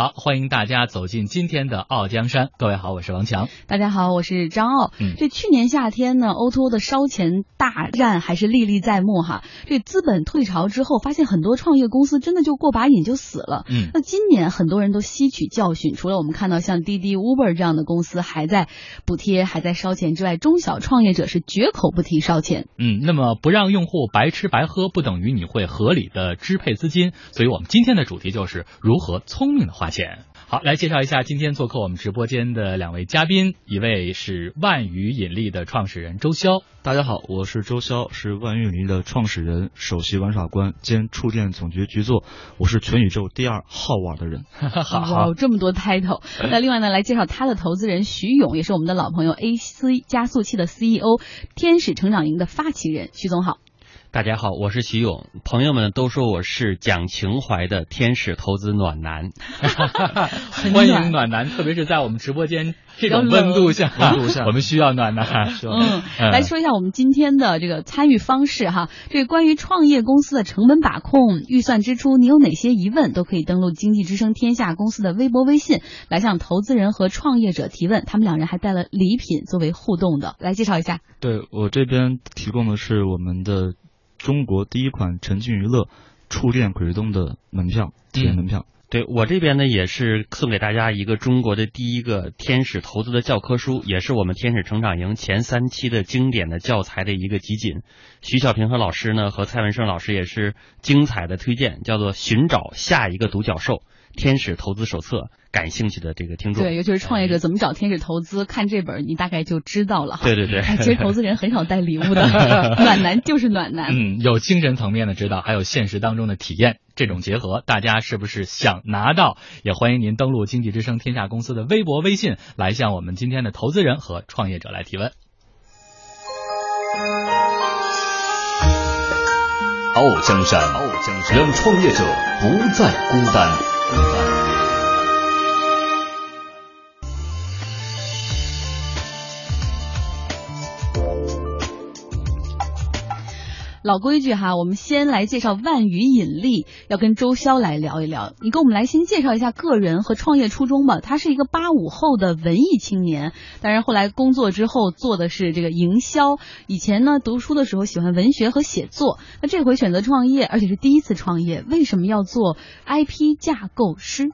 好，欢迎大家走进今天的《傲江山》。各位好，我是王强。大家好，我是张傲。嗯这去年夏天呢，O2O 的烧钱大战还是历历在目哈。这资本退潮之后，发现很多创业公司真的就过把瘾就死了。嗯那今年很多人都吸取教训，除了我们看到像滴滴、Uber 这样的公司还在补贴、还在烧钱之外，中小创业者是绝口不提烧钱。嗯，那么不让用户白吃白喝，不等于你会合理的支配资金。所以我们今天的主题就是如何聪明的花钱。好，来介绍一下今天做客我们直播间的两位嘉宾，一位是万余引力的创始人周潇。大家好，我是周潇，是万运力的创始人、首席玩耍官兼触电总局局座。我是全宇宙第二好玩的人。哇，这么多 title。那另外呢，来介绍他的投资人徐勇，也是我们的老朋友 AC 加速器的 CEO，天使成长营的发起人。徐总好。大家好，我是徐勇。朋友们都说我是讲情怀的天使投资暖男，欢迎暖男，特别是在我们直播间这种温度下，温度下我们需要暖男。嗯，来说一下我们今天的这个参与方式哈。这个关于创业公司的成本把控、预算支出，你有哪些疑问，都可以登录经济之声天下公司的微博、微信来向投资人和创业者提问。他们两人还带了礼品作为互动的，来介绍一下。对我这边提供的是我们的中国第一款沉浸娱乐触电鬼吹灯的门票，体验门票。对我这边呢也是送给大家一个中国的第一个天使投资的教科书，也是我们天使成长营前三期的经典的教材的一个集锦。徐小平和老师呢和蔡文胜老师也是精彩的推荐，叫做《寻找下一个独角兽：天使投资手册》。感兴趣的这个听众，对，尤其是创业者怎么找天使投资，看这本你大概就知道了。对对对，哎其实投资人很少带礼物的，暖男就是暖男。嗯，有精神层面的指导，还有现实当中的体验，这种结合，大家是不是想拿到？也欢迎您登录经济之声天下公司的微博、微信，来向我们今天的投资人和创业者来提问。傲江山，傲江山，让创业者不再孤单。孤老规矩哈，我们先来介绍万语引力，要跟周潇来聊一聊。你给我们来先介绍一下个人和创业初衷吧。他是一个八五后的文艺青年，但是后来工作之后做的是这个营销。以前呢，读书的时候喜欢文学和写作，那这回选择创业，而且是第一次创业，为什么要做 IP 架构师？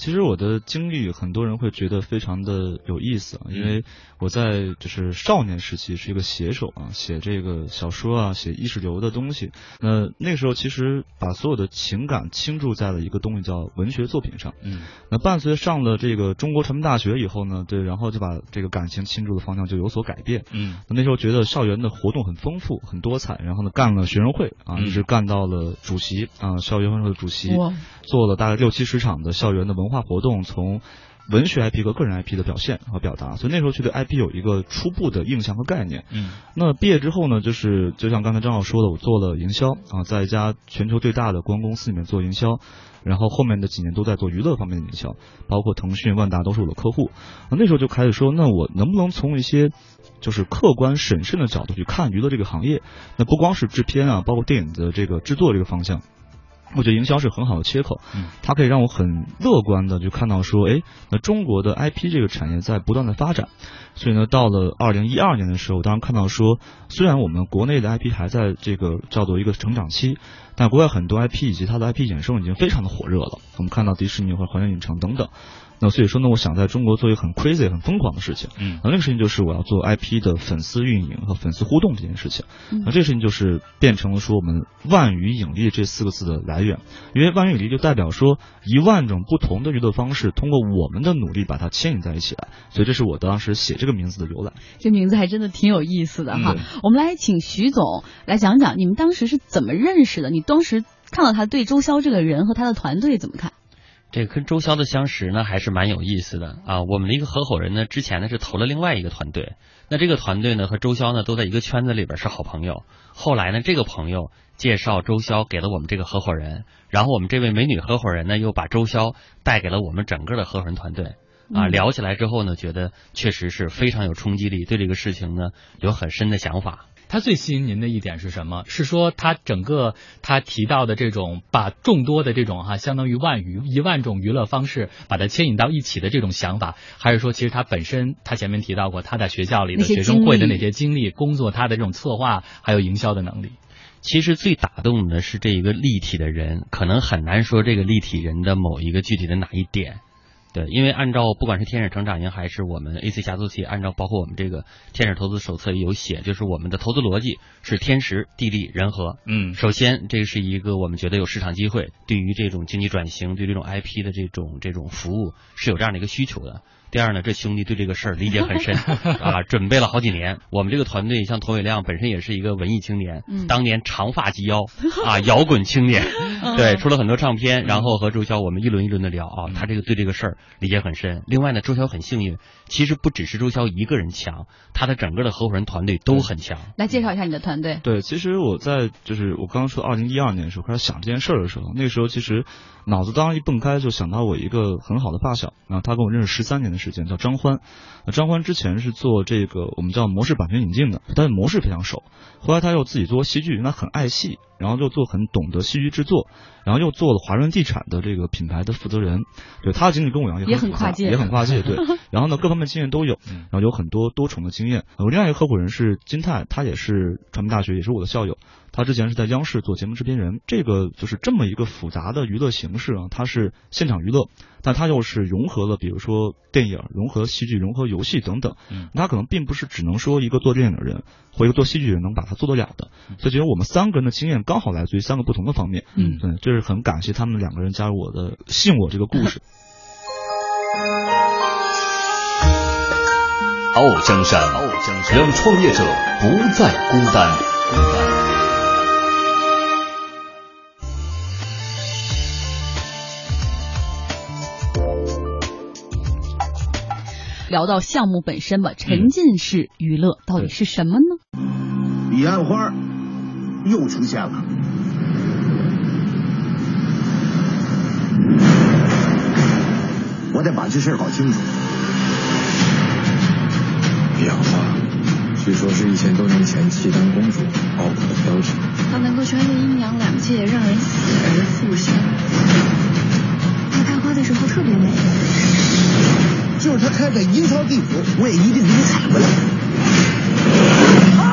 其实我的经历，很多人会觉得非常的有意思啊，因为我在就是少年时期是一个写手啊，写这个小说啊，写意识流的东西。那那个时候其实把所有的情感倾注在了一个东西叫文学作品上。嗯，那伴随上了这个中国传媒大学以后呢，对，然后就把这个感情倾注的方向就有所改变。嗯，那时候觉得校园的活动很丰富、很多彩，然后呢干了学生会啊，嗯一直干到了主席啊，校园会的主席。做了大概六七十场的校园的文化活动，从文学 IP 和个人 IP 的表现和表达，所以那时候去对 IP 有一个初步的印象和概念。嗯，那毕业之后呢，就是就像刚才张老说的，我做了营销啊，在一家全球最大的公关公司里面做营销，然后后面的几年都在做娱乐方面的营销，包括腾讯、万达都是我的客户。那那时候就开始说，那我能不能从一些就是客观审慎的角度去看娱乐这个行业？那不光是制片啊，包括电影的这个制作这个方向。我觉得营销是很好的切口，嗯，它可以让我很乐观的就看到说，哎，那中国的 IP 这个产业在不断的发展，所以呢，到了二零一二年的时候，当然看到说，虽然我们国内的 IP 还在这个叫做一个成长期，但国外很多 IP 以及它的 IP 衍生已经非常的火热了，我们看到迪士尼和环球影城等等。那所以说呢，我想在中国做一个很 crazy、很疯狂的事情。嗯，那那个事情就是我要做 IP 的粉丝运营和粉丝互动这件事情。嗯那这个事情就是变成了说我们万余引力这四个字的来源，因为万余引力就代表说一万种不同的娱乐方式通过我们的努力把它牵引在一起来，所以这是我当时写这个名字的由来。这名字还真的挺有意思的哈。嗯我们来请徐总来讲讲你们当时是怎么认识的？你当时看到他对周潇这个人和他的团队怎么看？这个跟周潇的相识呢，还是蛮有意思的啊。我们的一个合伙人呢，之前呢是投了另外一个团队，那这个团队呢和周潇呢都在一个圈子里边是好朋友。后来呢，这个朋友介绍周潇给了我们这个合伙人，然后我们这位美女合伙人呢又把周潇带给了我们整个的合伙人团队。啊，嗯聊起来之后呢，觉得确实是非常有冲击力，对这个事情呢有很深的想法。它最吸引您的一点是什么？是说它整个他提到的这种把众多的这种哈，相当于万余一万种娱乐方式把它牵引到一起的这种想法，还是说其实他本身他前面提到过他在学校里的学生会的那些经历、工作，他的这种策划还有营销的能力。其实最打动的是这一个立体的人，可能很难说这个立体人的某一个具体的哪一点。对，因为按照不管是天使成长营还是我们 AC 加速器，按照包括我们这个天使投资手册里有写，就是我们的投资逻辑是天时地利人和。嗯，首先这是一个我们觉得有市场机会，对于这种经济转型，对这种 IP 的这种这种服务是有这样的一个需求的。第二呢，这兄弟对这个事儿理解很深 啊，准备了好几年。我们这个团队像佟伟亮本身也是一个文艺青年，当年长发及腰 啊，摇滚青年，对，出了很多唱片，然后和周潇我们一轮一轮的聊啊，他这个对这个事儿理解很深。另外呢，周潇很幸运，其实不只是周潇一个人强，他的整个的合伙人团队都很强。来介绍一下你的团队。对，其实我在就是我刚刚说二零一二年的时候开始想这件事儿的时候，那时候其实脑子当一蹦开就想到我一个很好的发小啊，他跟我认识十三年的时间，叫张欢。那张欢之前是做这个我们叫模式版权引进的，但是模式非常熟。后来他又自己做戏剧，他很爱戏，然后又做很懂得戏剧制作，然后又做了华润地产的这个品牌的负责人。对他的经历跟我一样，也很跨界，也很跨界。对，然后呢，各方面经验都有，然后有很多多重的经验。我另外一个合伙人是金泰，他也是传媒大学，也是我的校友。他之前是在央视做节目制片人，这个就是这么一个复杂的娱乐形式啊，它是现场娱乐，但它又是融合了，比如说电影、融合戏剧、融合游戏等等。嗯，它可能并不是只能说一个做电影的人或一个做戏剧的人能把它做得了的。所以，觉得我们三个人的经验刚好来自于三个不同的方面。嗯，对，这是很感谢他们两个人加入我的，信我这个故事。傲江山，傲江山，让创业者不再孤单。聊到项目本身吧，沉浸式娱乐到底是什么呢？彼岸花又出现了，我得把这事儿搞清楚。彼岸花，据说是一千多年前契丹公主熬苦的标志。它能够穿越阴阳两界，让人死而复生。它开花的时候特别美。就是他开在阴曹地府，我也一定给你踩回来。啊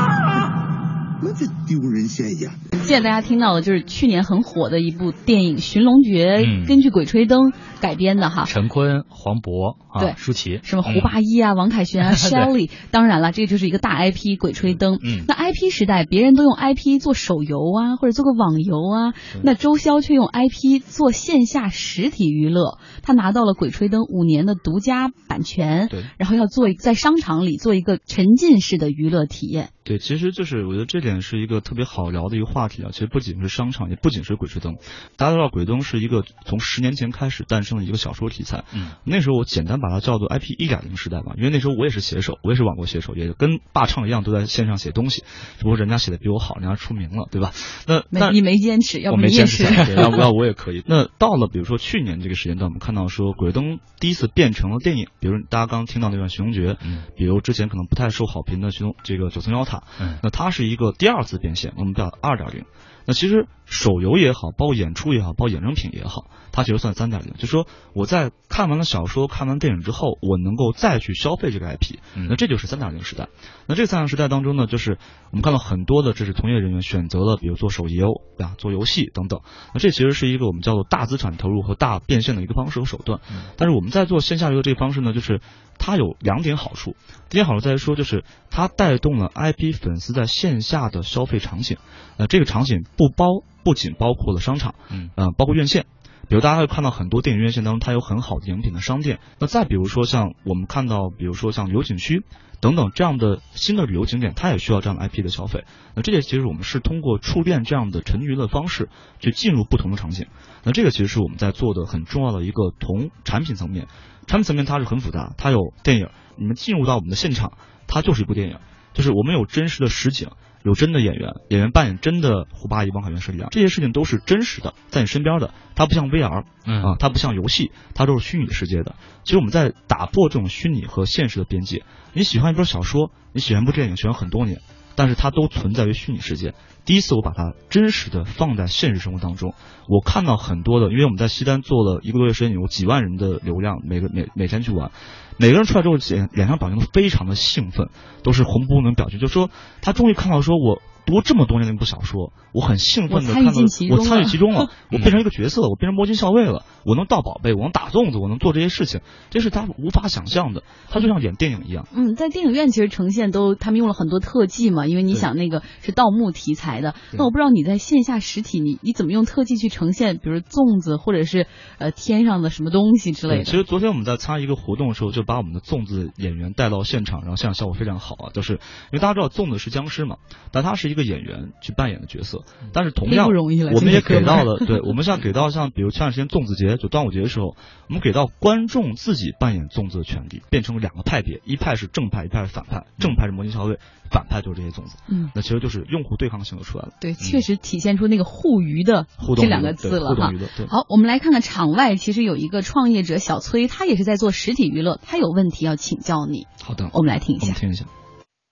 那这丢人现眼。现在大家听到的就是去年很火的一部电影《寻龙诀》，根据《鬼吹灯》改编的哈。陈坤、黄渤、对舒淇，什么胡八一啊、王凯旋啊、Shelly，当然了，这就是一个大 IP《鬼吹灯》。嗯，那 IP 时代，别人都用 IP 做手游啊，或者做个网游啊，那周潇却用 IP 做线下实体娱乐。他拿到了《鬼吹灯》五年的独家版权，对，然后要做在商场里做一个沉浸式的娱乐体验。对，其实就是我觉得这点是一个特别好聊的一个话题啊。其实不仅是商场，也不仅是鬼吹灯。大家都知道，鬼灯是一个从十年前开始诞生的一个小说题材。嗯，那时候我简单把它叫做 IP 一点零时代吧，因为那时候我也是写手，我也是网络写手，也跟霸唱一样，都在线上写东西。只不过人家写的比我好，人家出名了，对吧？那那你没坚持，要我没坚持，要不要我也可以。那到了比如说去年这个时间段，我们看到说鬼灯第一次变成了电影，比如大家刚刚听到那段《寻龙诀》，嗯，比如之前可能不太受好评的《寻龙》这个九层妖塔，嗯，那它是一个第二次变现，我们叫二点零。那其实手游也好，包括演出也好，包括衍生品也好，它其实算三点零。就说我在看完了小说、看完电影之后，我能够再去消费这个 IP，那这就是三点零时代。那这个三点零时代当中呢，就是我们看到很多的这是从业人员选择了，比如做手游啊、做游戏等等。那这其实是一个我们叫做大资产投入和大变现的一个方式和手段。但是我们在做线下游的这个方式呢，就是它有两点好处。第一点好处在于说，就是它带动了 IP 粉丝在线下的消费场景。呃，这个场景不包不仅包括了商场，嗯，呃，包括院线。比如大家会看到很多电影院线当中，它有很好的饮品的商店。那再比如说像我们看到，比如说像旅游景区等等这样的新的旅游景点，它也需要这样的 IP 的消费。那这些其实我们是通过触电这样的沉娱乐方式去进入不同的场景。那这个其实是我们在做的很重要的一个同产品层面。产品层面它是很复杂，它有电影，你们进入到我们的现场，它就是一部电影，就是我们有真实的实景。有真的演员，演员扮演真的胡八一、王凯源、佘丽娅，这些事情都是真实的，在你身边的。它不像 VR，嗯啊，它不像游戏，它都是虚拟世界的。其实我们在打破这种虚拟和现实的边界。你喜欢一本小说，你喜欢一部电影，喜欢很多年，但是它都存在于虚拟世界。第一次我把它真实的放在现实生活当中，我看到很多的，因为我们在西单做了一个多月时间，有几万人的流量，每个每每天去玩，每个人出来之后脸脸上表情都非常的兴奋，都是红扑扑的表情，就说他终于看到说我。读这么多年的一部小说，我很兴奋的看到，我参与其中了，我变成一个角色，我变成摸金校尉了，我能盗宝贝，我能打粽子，我能做这些事情，这是他无法想象的，他就像演电影一样。嗯，在电影院其实呈现都他们用了很多特技嘛，因为你想那个是盗墓题材的，那我不知道你在线下实体你你怎么用特技去呈现，比如粽子或者是呃天上的什么东西之类的。其实昨天我们在参与一个活动的时候，就把我们的粽子演员带到现场，然后现场效果非常好啊，就是因为大家知道粽子是僵尸嘛，但它是一个演员去。扮演的角色，但是同样，我们也给到了，对 我们像给到像比如前段时间粽子节，就端午节的时候，我们给到观众自己扮演粽子的权利，变成两个派别，一派是正派，一派是反派，正派是魔金校队，反派就是这些粽子，嗯，那其实就是用户对抗性就出来了，对，确实体现出那个互娱的这两个字了哈。好，我们来看看场外，其实有一个创业者小崔，他也是在做实体娱乐，他有问题要请教你。好的，我们来听一下，听一下。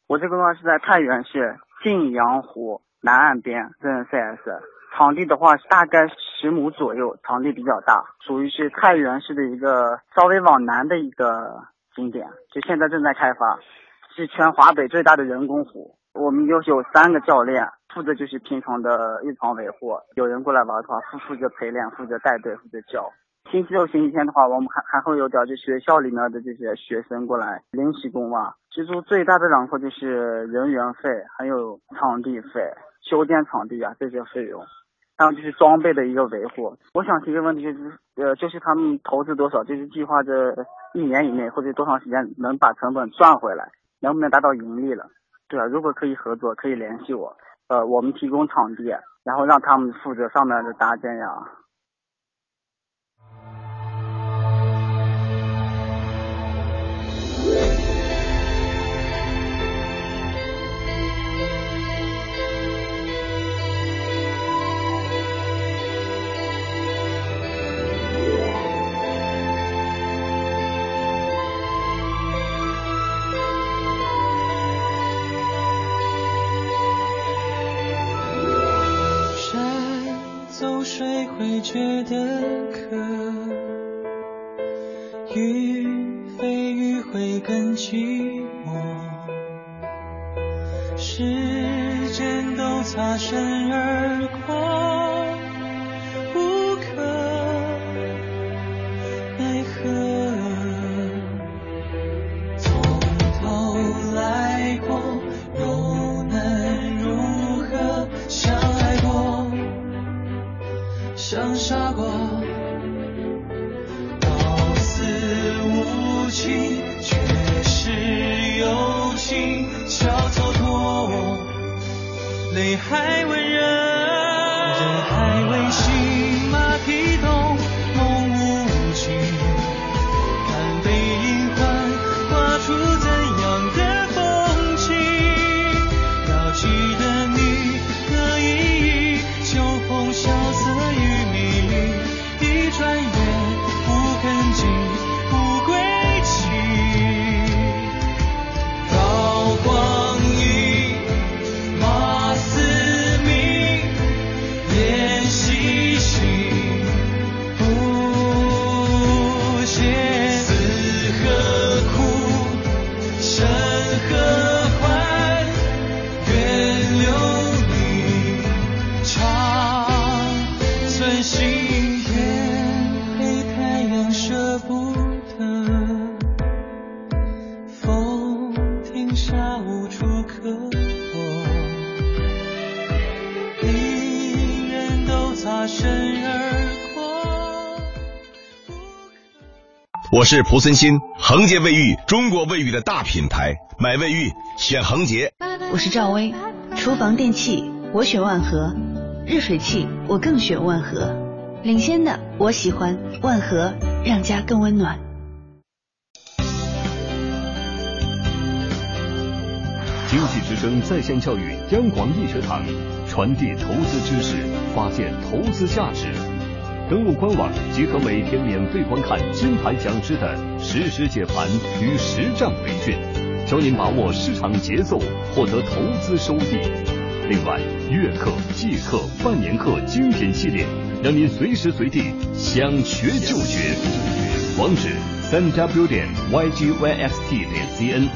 我这个话是在太原市晋阳湖。南岸边真人 CS 场地的话，大概十亩左右，场地比较大，属于是太原市的一个稍微往南的一个景点，就现在正在开发，是全华北最大的人工湖。我们有有三个教练，负责就是平常的日常维护，有人过来玩的话，负负责陪练，负责带队，负责教。星期六、星期天的话，我们还还会有点就学校里面的这些学生过来临时工啊。其实最大的两块就是人员费，还有场地费。修建场地啊，这些费用，还有就是装备的一个维护。我想提个问题，就是呃，就是他们投资多少，就是计划这一年以内或者多长时间能把成本赚回来，能不能达到盈利了？对啊，如果可以合作，可以联系我，呃，我们提供场地，然后让他们负责上面的搭建呀。我是蒲森新，恒洁卫浴，中国卫浴的大品牌，买卫浴选恒洁。我是赵薇，厨房电器我选万和，热水器我更选万和，领先的我喜欢万和，让家更温暖。经济之声在线教育央广易学堂，传递投资知识，发现投资价值。登录官网，即可每天免费观看金牌讲师的实时解盘与实战培训。教您把握市场节奏，获得投资收益。另外，月课、季课、半年课精品系列，让您随时随地想学就学。网址：三 w 点 ygYXT 点 cn，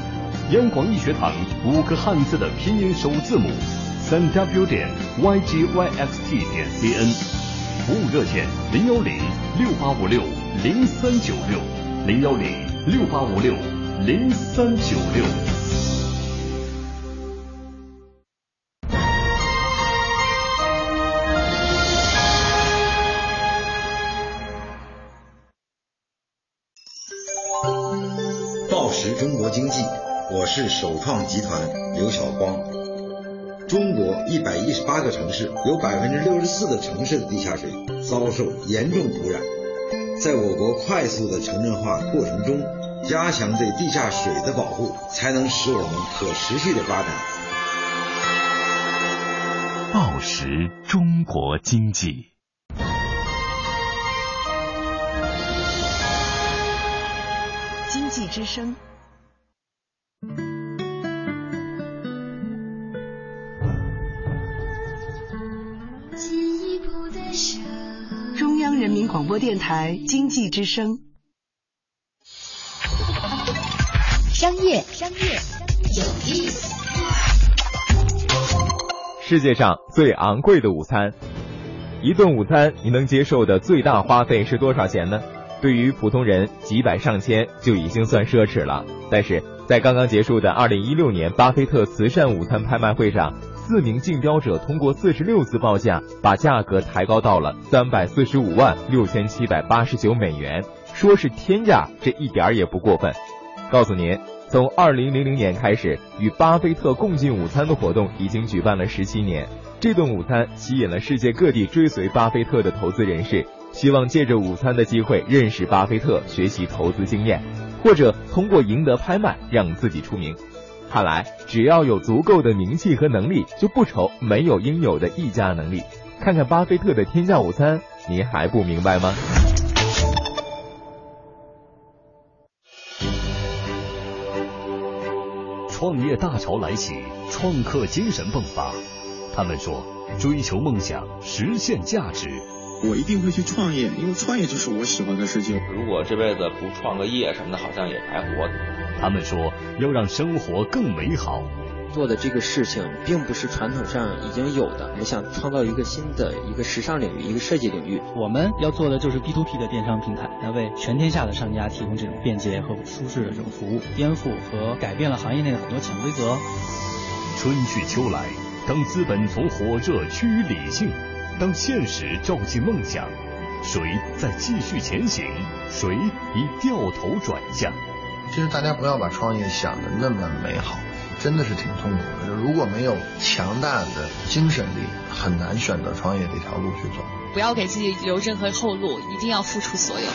央广易学堂五个汉字的拼音首字母，三 w 点 ygYXT 点 cn。服务热线：零幺零六八五六零三九六，零幺零六八五六零三九六。报时中国经济，我是首创集团刘晓光。中国一百一十八个城市，有百分之六十四的城市的地下水遭受严重污染。在我国快速的城镇化过程中，加强对地下水的保护，才能使我们可持续的发展。报时中国经济。经济之声。中央人民广播电台经济之声。商业，商业有意思。世界上最昂贵的午餐，一顿午餐你能接受的最大花费是多少钱呢？对于普通人，几百上千就已经算奢侈了。但是在刚刚结束的二零一六年巴菲特慈善午餐拍卖会上，四名竞标者通过四十六次报价，把价格抬高到了三百四十五万六千七百八十九美元，说是天价，这一点儿也不过分。告诉您，从二零零零年开始，与巴菲特共进午餐的活动已经举办了十七年。这顿午餐吸引了世界各地追随巴菲特的投资人士。希望借着午餐的机会认识巴菲特，学习投资经验，或者通过赢得拍卖让自己出名。看来只要有足够的名气和能力，就不愁没有应有的议价能力。看看巴菲特的天价午餐，您还不明白吗？创业大潮来袭，创客精神迸发。他们说，追求梦想，实现价值。我一定会去创业，因为创业就是我喜欢的事情。如果这辈子不创个业什么的，好像也白活。他们说要让生活更美好。做的这个事情并不是传统上已经有的，我想创造一个新的一个时尚领域，一个设计领域。我们要做的就是 B to P 的电商平台，来为全天下的商家提供这种便捷和舒适的这种服务，颠覆和改变了行业内的很多潜规则。春去秋来，当资本从火热趋于理性。当现实照进梦想，谁在继续前行？谁已掉头转向？其实大家不要把创业想的那么美好，真的是挺痛苦的。如果没有强大的精神力，很难选择创业这条路去走。不要给自己留任何后路，一定要付出所有。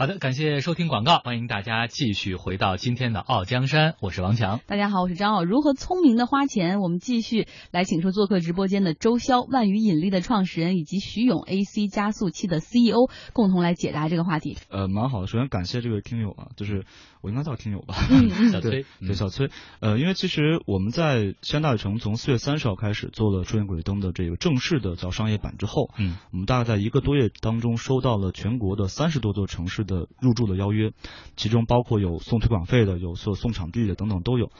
好的，感谢收听广告，欢迎大家继续回到今天的《傲江山》，我是王强。大家好，我是张傲。如何聪明的花钱？我们继续来请出做客直播间的周潇，万宇引力的创始人，以及徐勇 AC 加速器的 CEO，共同来解答这个话题。呃，蛮好的。首先感谢这位听友啊，就是我应该叫听友吧，嗯 小崔，对小崔。呃，因为其实我们在西安大悦城从四月三十号开始做了出现鬼灯的这个正式的叫商业版之后，嗯，我们大概在一个多月当中收到了全国的三十多座城市的入驻的邀约，其中包括有送推广费的，有送送场地的等等都有。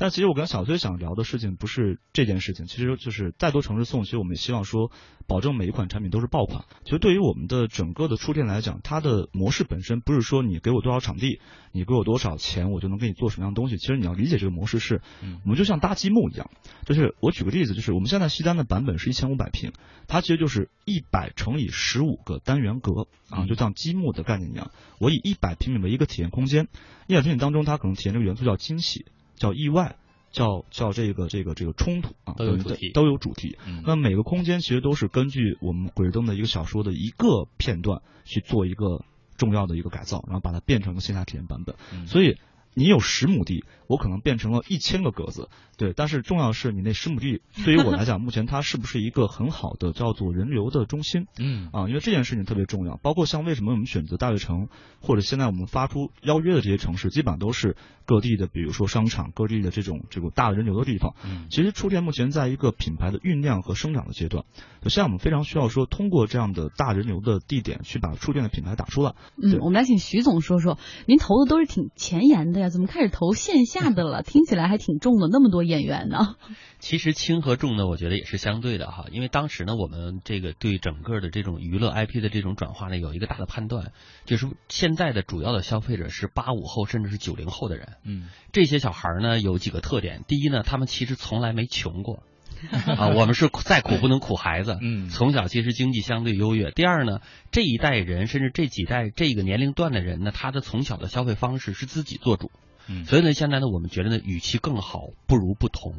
但其实我跟小崔想聊的事情不是这件事情，其实就是再多城市送，其实我们也希望说，保证每一款产品都是爆款。其实对于我们的整个的出店来讲，它的模式本身不是说你给我多少场地，你给我多少钱，我就能给你做什么样的东西。其实你要理解这个模式是，我们就像搭积木一样。就是我举个例子，就是我们现在西单的版本是一千五百平，它其实就是一百乘以十五个单元格啊，就像积木的概念一样。我以一百平米为一个体验空间，一百平米当中，它可能体验这个元素叫惊喜。叫意外，叫叫这个这个这个冲突啊，都有主题，都有主题。嗯、那每个空间其实都是根据我们鬼灯的一个小说的一个片段去做一个重要的一个改造，然后把它变成个线下体验版本。嗯、所以你有十亩地，我可能变成了一千个格子，对。但是重要的是你那十亩地，对于我来讲，目前它是不是一个很好的叫做人流的中心？嗯啊，因为这件事情特别重要。包括像为什么我们选择大悦城，或者现在我们发出邀约的这些城市，基本上都是各地的，比如说商场，各地的这种这个大人流的地方。嗯，其实触电目前在一个品牌的酝酿和生长的阶段，现在我们非常需要说通过这样的大人流的地点去把触电的品牌打出来。嗯，我们来请徐总说说，您投的都是挺前沿的呀，怎么开始投线下的了？听起来还挺重的，那么多演员呢。其实轻和重呢，我觉得也是相对的哈，因为当时呢，我们这个对整个的这种娱乐 IP 的这种转化呢，有一个大的判断，就是现在的主要的消费者是八五后甚至是九零后的人。嗯，这些小孩呢有几个特点，第一呢，他们其实从来没穷过。啊，我们是再苦不能苦孩子。嗯，从小其实经济相对优越。第二呢，这一代人甚至这几代这个年龄段的人呢，他的从小的消费方式是自己做主。嗯，所以呢，现在呢，我们觉得呢，与其更好，不如不同。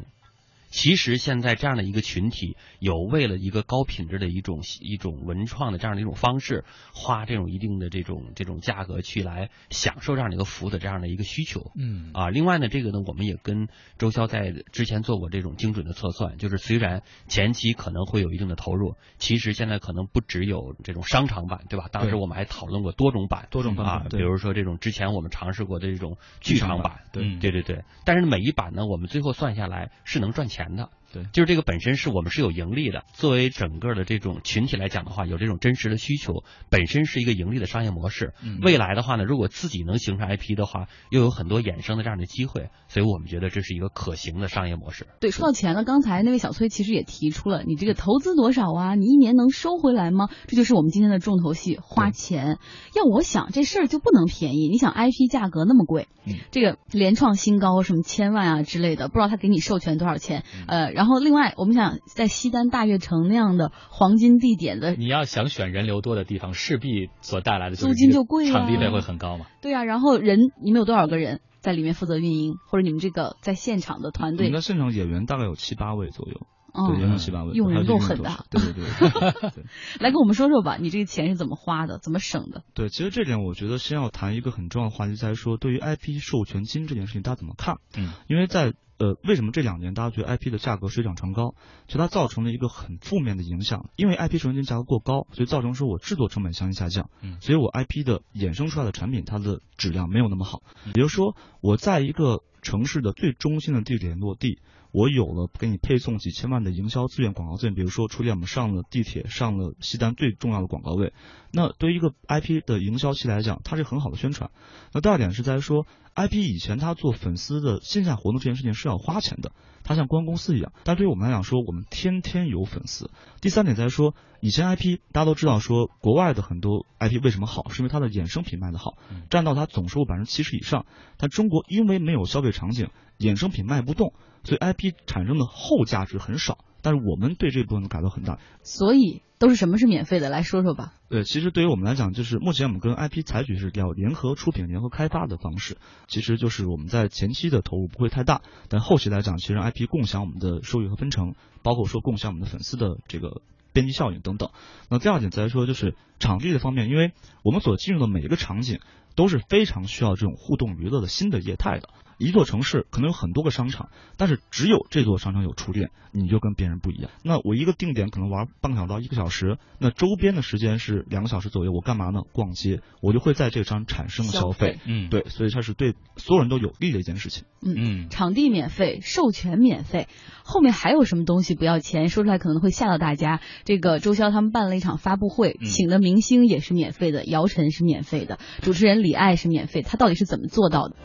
其实现在这样的一个群体，有为了一个高品质的一种一种文创的这样的一种方式，花这种一定的这种这种价格去来享受这样的一个服务的这样的一个需求。嗯啊，另外呢，这个呢，我们也跟周潇在之前做过这种精准的测算，就是虽然前期可能会有一定的投入，其实现在可能不只有这种商场版，对吧？当时我们还讨论过多种版，多种版啊，比如说这种之前我们尝试过的这种剧场版，对对对对。但是每一版呢，我们最后算下来是能赚钱钱的，对，就是这个本身是我们是有盈利的。作为整个的这种群体来讲的话，有这种真实的需求，本身是一个盈利的商业模式。嗯，未来的话呢，如果自己能形成 IP 的话，又有很多衍生的这样的机会，所以我们觉得这是一个可行的商业模式。对，说到钱了，刚才那位小崔其实也提出了，你这个投资多少啊？你一年能收回来吗？这就是我们今天的重头戏，花钱。要我想，这事儿就不能便宜。你想 IP 价格那么贵，嗯，这个连创新高，什么千万啊之类的，不知道他给你授权多少钱？嗯、呃。然后，另外，我们想在西单大悦城那样的黄金地点的，你要想选人流多的地方，势必所带来的租金就贵，场地费会很高嘛。对啊，然后人你们有多少个人在里面负责运营，或者你们这个在现场的团队？你们的现场演员大概有七八位左右，哦、对，演员七八位，用人够狠的。对对对，对 来跟我们说说吧，你这个钱是怎么花的，怎么省的？对，其实这点我觉得先要谈一个很重要的话题，在说对于 IP 授权金这件事情，大家怎么看？嗯，因为在呃，为什么这两年大家觉得 IP 的价格水涨船高？其实它造成了一个很负面的影响，因为 IP 授权金价格过高，所以造成说我制作成本相应下降，嗯，所以我 IP 的衍生出来的产品它的质量没有那么好。也就是说，我在一个城市的最中心的地点落地，我有了给你配送几千万的营销资源、广告资源，比如说初恋我们上了地铁，上了西单最重要的广告位，那对于一个 IP 的营销期来讲，它是很好的宣传。那第二点是在说。IP 以前他做粉丝的线下活动这件事情是要花钱的，他像公关公司一样。但对于我们来讲说，我们天天有粉丝。第三点在说，以前 IP 大家都知道说，国外的很多 IP 为什么好，是因为它的衍生品卖的好，占到它总收入百分之七十以上。但中国因为没有消费场景，衍生品卖不动，所以 IP 产生的后价值很少。但是我们对这部分的改革很大。所以都是什么是免费的？来说说吧。对，其实对于我们来讲，就是目前我们跟 IP 采取是要联合出品、联合开发的方式。其实就是我们在前期的投入不会太大，但后期来讲，其实 IP 共享我们的收益和分成，包括说共享我们的粉丝的这个边际效应等等。那第二点再来说，就是场地的方面，因为我们所进入的每一个场景都是非常需要这种互动娱乐的新的业态的。一座城市可能有很多个商场，但是只有这座商场有触电，你就跟别人不一样。那我一个定点可能玩半个小时到一个小时，那周边的时间是两个小时左右，我干嘛呢？逛街，我就会在这个商产生了消费。嗯，对，所以它是对所有人都有利的一件事情。嗯嗯，场地免费，授权免费，后面还有什么东西不要钱？说出来可能会吓到大家。这个周潇他们办了一场发布会，嗯、请的明星也是免费的，姚晨是免费的，主持人李艾是免费，他到底是怎么做到的？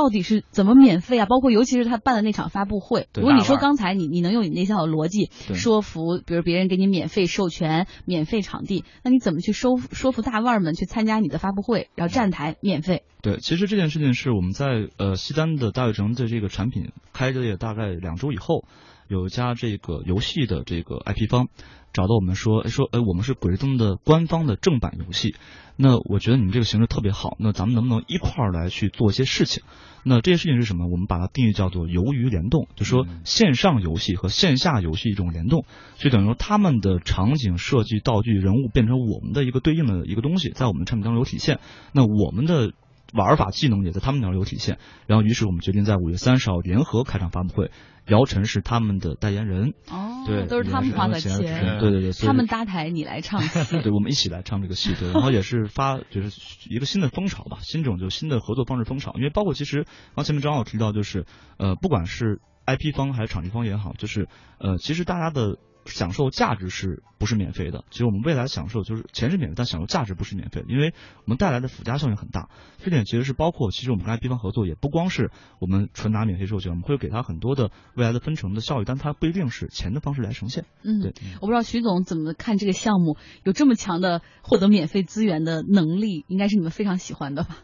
到底是怎么免费啊？包括尤其是他办的那场发布会，如果你说刚才你你能用你那套逻辑说服，比如别人给你免费授权、免费场地，那你怎么去收说服大腕们去参加你的发布会，然后站台免费？对，其实这件事情是我们在呃西单的大悦城的这个产品开着也大概两周以后。有一家这个游戏的这个 IP 方，找到我们说，哎说，哎，我们是鬼吹灯的官方的正版游戏，那我觉得你们这个形式特别好，那咱们能不能一块儿来去做一些事情？那这些事情是什么？我们把它定义叫做游鱼联动，就说线上游戏和线下游戏一种联动，就等于说他们的场景设计、道具、人物变成我们的一个对应的一个东西，在我们的产品当中有体现。那我们的玩法技能也在他们那儿有体现。然后，于是我们决定在五月三十号联合开场发布会，姚晨是他们的代言人。哦，对，都是他们花的钱。对对对，他们搭台，你来唱戏。对，我们一起来唱这个戏。对，然后也是发，就是一个新的风潮吧，新种就新的合作方式风潮。因为包括其实刚前面张老提到，就是呃，不管是 IP 方还是场地方也好，就是呃，其实大家的。享受价值是不是免费的？其实我们未来享受就是钱是免费，但享受价值不是免费的，因为我们带来的附加效应很大。这点其实是包括，其实我们跟 IP 方合作也不光是我们纯拿免费授权，我们会给他很多的未来的分成的效益，但它不一定是钱的方式来呈现。嗯，对。我不知道徐总怎么看这个项目，有这么强的获得免费资源的能力，应该是你们非常喜欢的吧？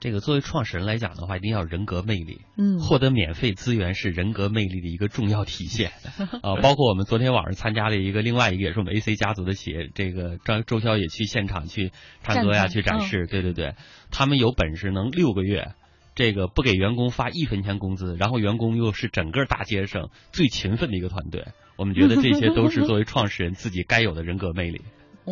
这个作为创始人来讲的话，一定要人格魅力。嗯，获得免费资源是人格魅力的一个重要体现。啊，包括我们昨天晚上参加了一个另外一个也是我们 AC 家族的企业，这个张周潇也去现场去唱歌呀，去展示。对对对，他们有本事能六个月，这个不给员工发一分钱工资，然后员工又是整个大街上最勤奋的一个团队。我们觉得这些都是作为创始人自己该有的人格魅力。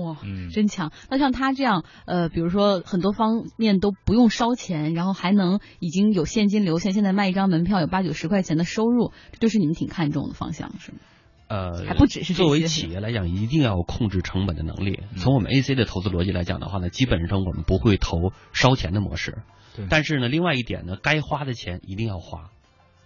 哇，真强！那像他这样，呃，比如说很多方面都不用烧钱，然后还能已经有现金流现，现在卖一张门票有八九十块钱的收入，这就是你们挺看重的方向，是吗？呃，还不只是作为企业来讲，一定要有控制成本的能力。从我们 AC 的投资逻辑来讲的话呢，基本上我们不会投烧钱的模式。对。但是呢，另外一点呢，该花的钱一定要花。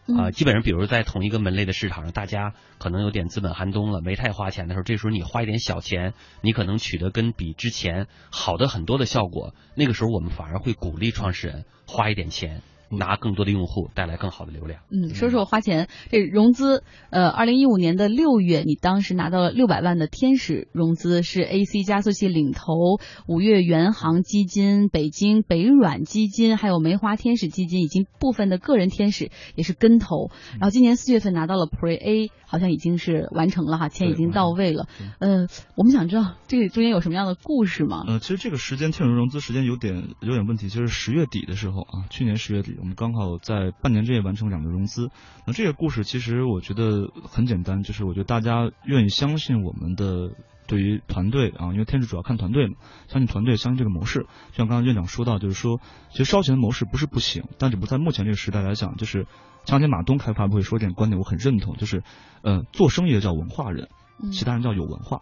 啊，基本上，比如在同一个门类的市场上，大家可能有点资本寒冬了，没太花钱的时候，这时候你花一点小钱，你可能取得跟比之前好的很多的效果。那个时候，我们反而会鼓励创始人花一点钱。拿更多的用户带来更好的流量。嗯，说说我花钱这融资，呃，二零一五年的六月，你当时拿到了六百万的天使融资，是 AC 加速器领投、五月元航基金、北京北软基金，还有梅花天使基金，以及部分的个人天使也是跟投。然后今年四月份拿到了 Pre A，好像已经是完成了哈，钱已经到位了。嗯，我们想知道这个中间有什么样的故事吗？呃，其实这个时间天使融资时间有点有点问题，就是十月底的时候啊，去年十月底。我们刚好在半年之内完成两个融资，那这个故事其实我觉得很简单，就是我觉得大家愿意相信我们的对于团队啊，因为天使主要看团队嘛，相信团队，相信这个模式。就像刚刚院长说到，就是说其实烧钱的模式不是不行，但只不过在目前这个时代来讲，就是前两天马东开发布会说点观点，我很认同，就是呃做生意的叫文化人，其他人叫有文化。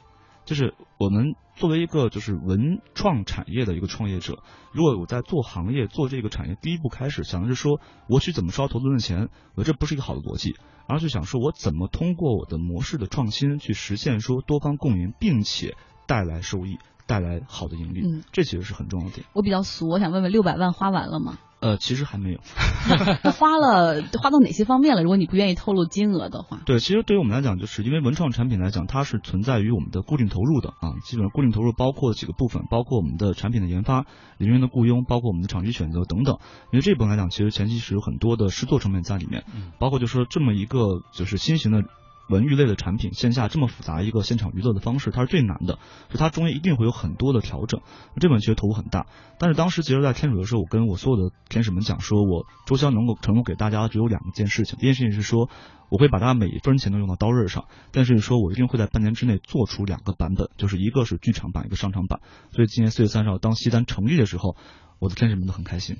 就是我们作为一个就是文创产业的一个创业者，如果我在做行业做这个产业第一步开始想的是说我去怎么烧投资人的钱，我这不是一个好的逻辑，而是想说我怎么通过我的模式的创新去实现说多方共赢，并且带来收益，带来好的盈利，嗯，这其实是很重要的点。我比较俗，我想问问六百万花完了吗？呃，其实还没有。那花了花到哪些方面了？如果你不愿意透露金额的话。对，其实对于我们来讲，就是因为文创产品来讲，它是存在于我们的固定投入的啊。基本上固定投入包括几个部分，包括我们的产品的研发、人员的雇佣，包括我们的厂区选择等等。因为这部分来讲，其实前期是有很多的试做成本在里面，包括就是说这么一个就是新型的。文娱类的产品，线下这么复杂一个现场娱乐的方式，它是最难的，就它中间一定会有很多的调整。这本其实投入很大，但是当时其实，在天使的时候，我跟我所有的天使们讲，说我周潇能够承诺给大家只有两件事情，第一件事情是说，我会把大家每一分钱都用到刀刃上，但是说我一定会在半年之内做出两个版本，就是一个是剧场版，一个商场版。所以今年四月三十号当西单成立的时候，我的天使们都很开心。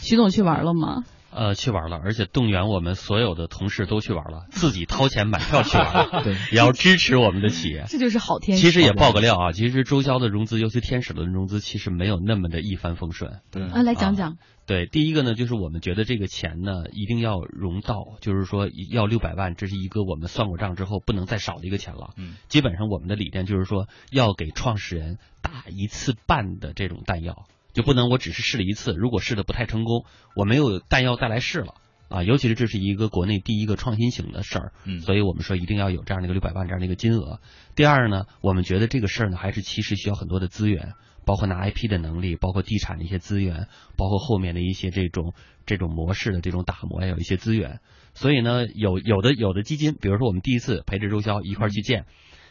徐总去玩了吗？呃，去玩了，而且动员我们所有的同事都去玩了，自己掏钱买票去玩，对，也要支持我们的企业。这就是好天。其实也爆个料啊，其实周潇的融资，尤其天使轮融资，其实没有那么的一帆风顺。对，啊，来讲讲。对，第一个呢，就是我们觉得这个钱呢，一定要融到，就是说要六百万，这是一个我们算过账之后不能再少的一个钱了。嗯，基本上我们的理念就是说，要给创始人打一次半的这种弹药，就不能我只是试了一次，如果试的不太成功，我没有弹药再来试了。啊，尤其是这是一个国内第一个创新型的事儿，嗯，所以我们说一定要有这样的一个六百万这样的一个金额。第二呢，我们觉得这个事儿呢，还是其实需要很多的资源，包括拿 IP 的能力，包括地产的一些资源，包括后面的一些这种这种模式的这种打磨，还有一些资源。所以呢，有有的有的基金，比如说我们第一次陪着周潇一块儿去见。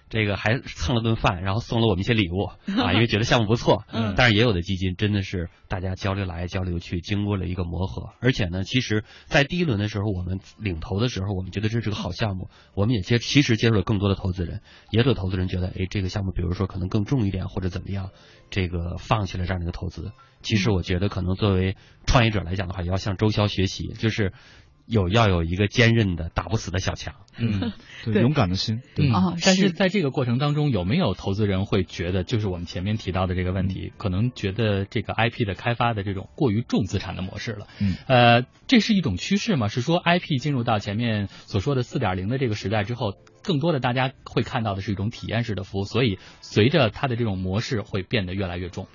这个还蹭了顿饭，然后送了我们一些礼物 啊，因为觉得项目不错。嗯但是也有的基金真的是大家交流来交流去，经过了一个磨合，而且呢，其实，在第一轮的时候，我们领投的时候，我们觉得这是个好项目，我们也接其实接触了更多的投资人，也有投资人觉得，哎，这个项目比如说可能更重一点或者怎么样，这个放弃了这样的一个投资。其实我觉得可能作为创业者来讲的话，也要向周潇学习，就是有要有一个坚韧的打不死的小强。嗯，对，勇敢的心。对但是是在这个过程当中，有没有投资人会觉得，就是我们前面提到的这个问题，可能觉得这个 IP 的开发的这种过于重资产的模式了？嗯，呃，这是一种趋势吗？是说 IP 进入到前面所说的四点零的这个时代之后，更多的大家会看到的是一种体验式的服务，所以随着它的这种模式会变得越来越重。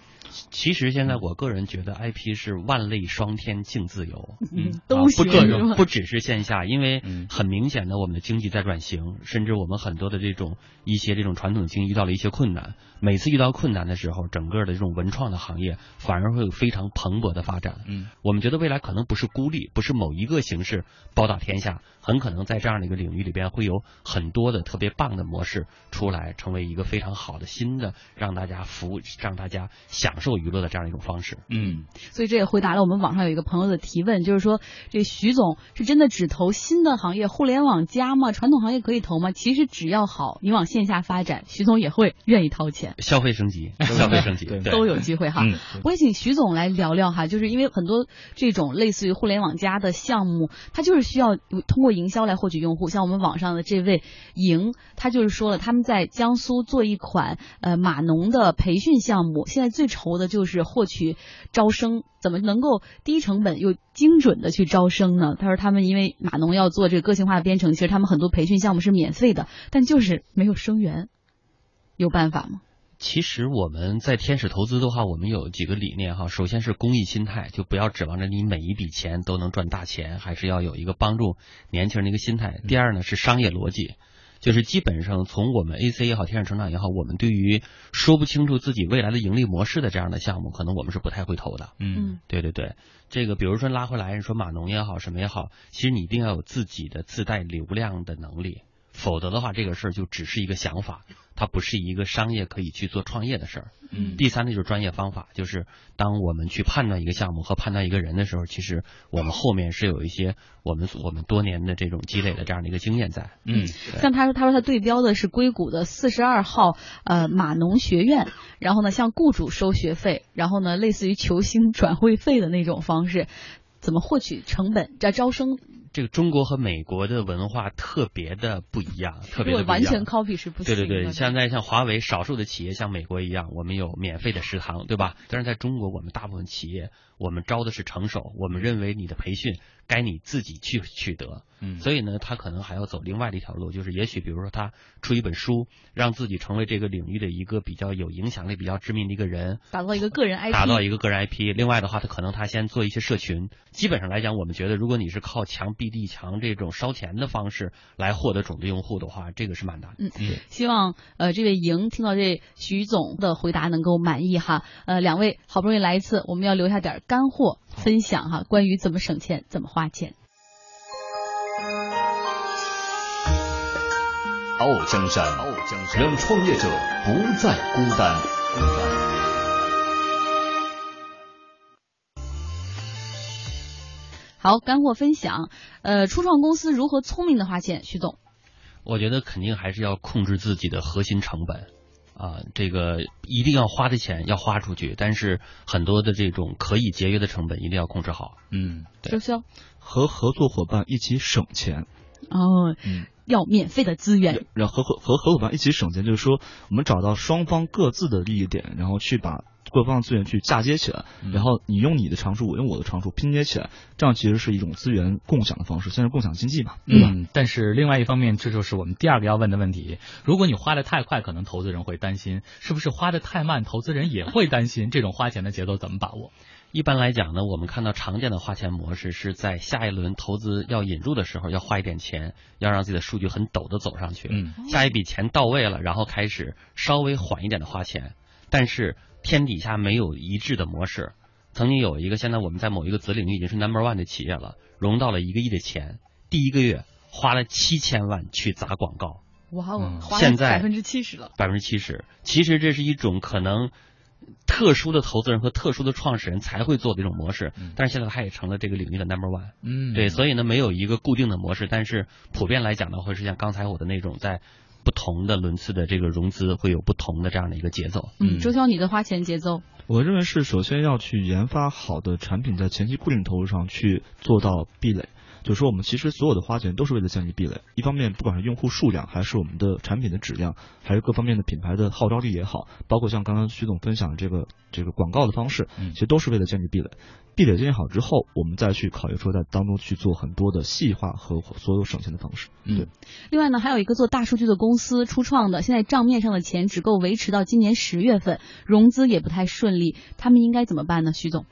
其实现在我个人觉得 IP 是万类双天竞自由，嗯啊都行是吧不只是线下，因为嗯很明显的我们的经济在转型，甚至我们很多的这种一些这种传统经济遇到了一些困难。每次遇到困难的时候，整个的这种文创的行业反而会有非常蓬勃的发展。嗯，我们觉得未来可能不是孤立，不是某一个形式包打天下，很可能在这样的一个领域里边会有很多的特别棒的模式出来，成为一个非常好的新的让大家服务、让大家享受娱乐的这样一种方式。嗯，所以这也回答了我们网上有一个朋友的提问，就是说这徐总是真的只投新的行业，互联网加吗？传统行业可以投吗？其实只要好，你往线下发展，徐总也会愿意掏钱。消费升级，消费升级，对都有机会哈。嗯我也请徐总来聊聊哈，就是因为很多这种类似于互联网加的项目，它就是需要通过营销来获取用户。像我们网上的这位莹，他就是说了，他们在江苏做一款呃码农的培训项目，现在最愁的就是获取招生，怎么能够低成本又精准的去招生呢？他说他们因为码农要做这个个性化的编程，其实他们很多培训项目是免费的，但就是没有生源，有办法吗？其实我们在天使投资的话，我们有几个理念哈。首先是公益心态，就不要指望着你每一笔钱都能赚大钱，还是要有一个帮助年轻人的一个心态。第二呢是商业逻辑，就是基本上从我们 AC 也好，天使成长也好，我们对于说不清楚自己未来的盈利模式的这样的项目，可能我们是不太会投的。嗯。对对对，这个比如说拉回来，你说码农也好，什么也好，其实你一定要有自己的自带流量的能力，否则的话，这个事儿就只是一个想法，它不是一个商业可以去做创业的事儿。嗯第三呢就是专业方法，就是当我们去判断一个项目和判断一个人的时候，其实我们后面是有一些我们我们多年的这种积累的这样的一个经验在。嗯，像他说，他说他对标的是硅谷的四十二号呃码农学院，然后呢向雇主收学费，然后呢类似于球星转会费的那种方式，怎么获取成本？在招生这个中国和美国的文化特别的不一样，特别的完全 copy 是不行的。对对对，现在像华为，少数的企业像美国一样，我们有免费的食堂，对吧？但是在中国，我们大部分企业，我们招的是成熟，我们认为你的培训该你自己去取得。嗯所以呢，他可能还要走另外的一条路，就是也许比如说他出一本书，让自己成为这个领域的一个比较有影响力、比较知名的一个人，打造一个个人 IP，打造一个个人 IP。另外的话，他可能他先做一些社群。基本上来讲，我们觉得如果你是靠强 BD、强这种烧钱的方式来获得种子用户的话，这个是蛮难的。嗯，希望呃这位莹听到这徐总的回答能够满意哈。呃，两位好不容易来一次，我们要留下点干货分享哈，关于怎么省钱、怎么花钱。傲江山，傲江山，让创业者不再孤单。好，干货分享。呃，初创公司如何聪明的花钱？徐总，我觉得肯定还是要控制自己的核心成本。啊，这个一定要花的钱要花出去，但是很多的这种可以节约的成本一定要控制好。嗯，周潇和合作伙伴一起省钱。哦，嗯，要免费的资源，然后和和和合作伙伴一起省钱，就是说我们找到双方各自的利益点，然后去把各方的资源去嫁接起来，然后你用你的长处，我用我的长处拼接起来，这样其实是一种资源共享的方式，算是共享经济嘛，对吧？嗯，但是另外一方面，这就是我们第二个要问的问题：如果你花的太快，可能投资人会担心；是不是花的太慢，投资人也会担心？这种花钱的节奏怎么把握？一般来讲呢，我们看到常见的花钱模式是在下一轮投资要引入的时候，要花一点钱，要让自己的数据很陡的走上去。嗯，下一笔钱到位了，然后开始稍微缓一点的花钱。但是天底下没有一致的模式。曾经有一个，现在我们在某一个子领域已经是 number one 的企业了，融到了一个亿的钱，第一个月花了七千万去砸广告。哇哦，现在百分之七十了，百分之七十。其实这是一种可能特殊的投资人和特殊的创始人才会做的一种模式，但是现在它也成了这个领域的 number one。嗯，对，所以呢，没有一个固定的模式，但是普遍来讲呢，会是像刚才我的那种在。不同的轮次的这个融资会有不同的这样的一个节奏。嗯，周潇，你的花钱节奏？我认为是首先要去研发好的产品，在前期固定投入上去做到壁垒。就是说，我们其实所有的花钱都是为了建立壁垒。一方面，不管是用户数量，还是我们的产品的质量，还是各方面的品牌的号召力也好，包括像刚刚徐总分享的这个这个广告的方式，其实都是为了建立壁垒。壁垒建立好之后，我们再去考虑说在当中去做很多的细化和所有省钱的方式。对。另外呢，还有一个做大数据的公司初创的，现在账面上的钱只够维持到今年十月份，融资也不太顺利，他们应该怎么办呢？徐总，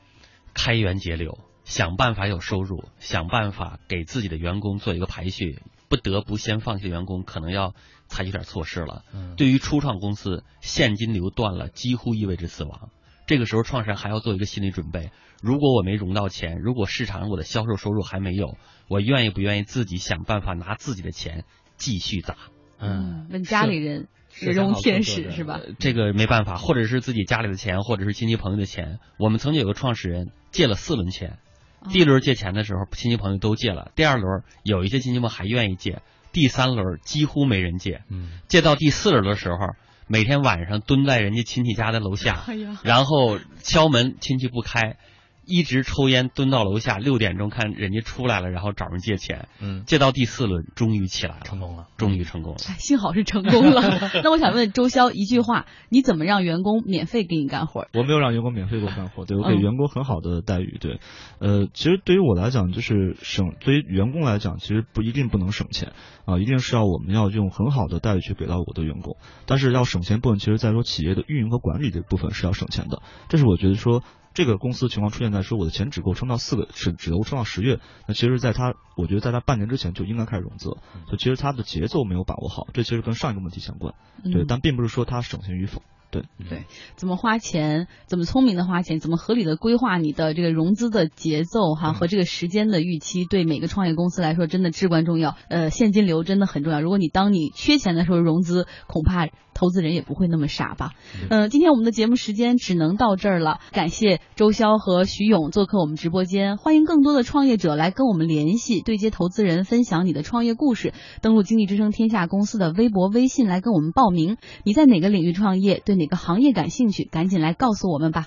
开源节流。想办法有收入，想办法给自己的员工做一个排序，不得不先放弃的员工，可能要采取点措施了。对于初创公司，现金流断了，几乎意味着死亡。这个时候，创始人还要做一个心理准备：如果我没融到钱，如果市场上我的销售收入还没有，我愿意不愿意自己想办法拿自己的钱继续砸？嗯，问家里人。人中天使是吧？这个没办法，或者是自己家里的钱，或者是亲戚朋友的钱。我们曾经有个创始人借了四轮钱，第一轮借钱的时候，亲戚朋友都借了；第二轮有一些亲戚朋友还愿意借，第三轮几乎没人借。嗯借到第四轮的时候，每天晚上蹲在人家亲戚家的楼下，然后敲门，亲戚不开。一直抽烟蹲到楼下六点钟看人家出来了，然后找人借钱，嗯，借到第四轮终于起来了，成功了，终于成功了，幸好是成功了。那我想问周潇一句话，你怎么让员工免费给你干活？我没有让员工免费给我干活，对我给员工很好的待遇，对，呃，其实对于我来讲，就是省，对于员工来讲，其实不一定不能省钱啊，一定是要我们要用很好的待遇去给到我的员工，但是要省钱部分，其实在说企业的运营和管理这部分是要省钱的，这是我觉得说。这个公司情况出现在说我的钱只够撑到四个，只只够撑到十月。那其实，在他，我觉得在他半年之前就应该开始融资了。所以其实他的节奏没有把握好，这其实跟上一个问题相关。对，但并不是说他省钱与否。对对，怎么花钱，怎么聪明的花钱，怎么合理的规划你的这个融资的节奏哈和这个时间的预期，对每个创业公司来说真的至关重要。呃，现金流真的很重要。如果你当你缺钱的时候融资，恐怕投资人也不会那么傻吧。嗯，今天我们的节目时间只能到这儿了，感谢周潇和徐勇做客我们直播间，欢迎更多的创业者来跟我们联系，对接投资人，分享你的创业故事。登录经济之声天下公司的微博、微信来跟我们报名。你在哪个领域创业？对哪个行业感兴趣？赶紧来告诉我们吧。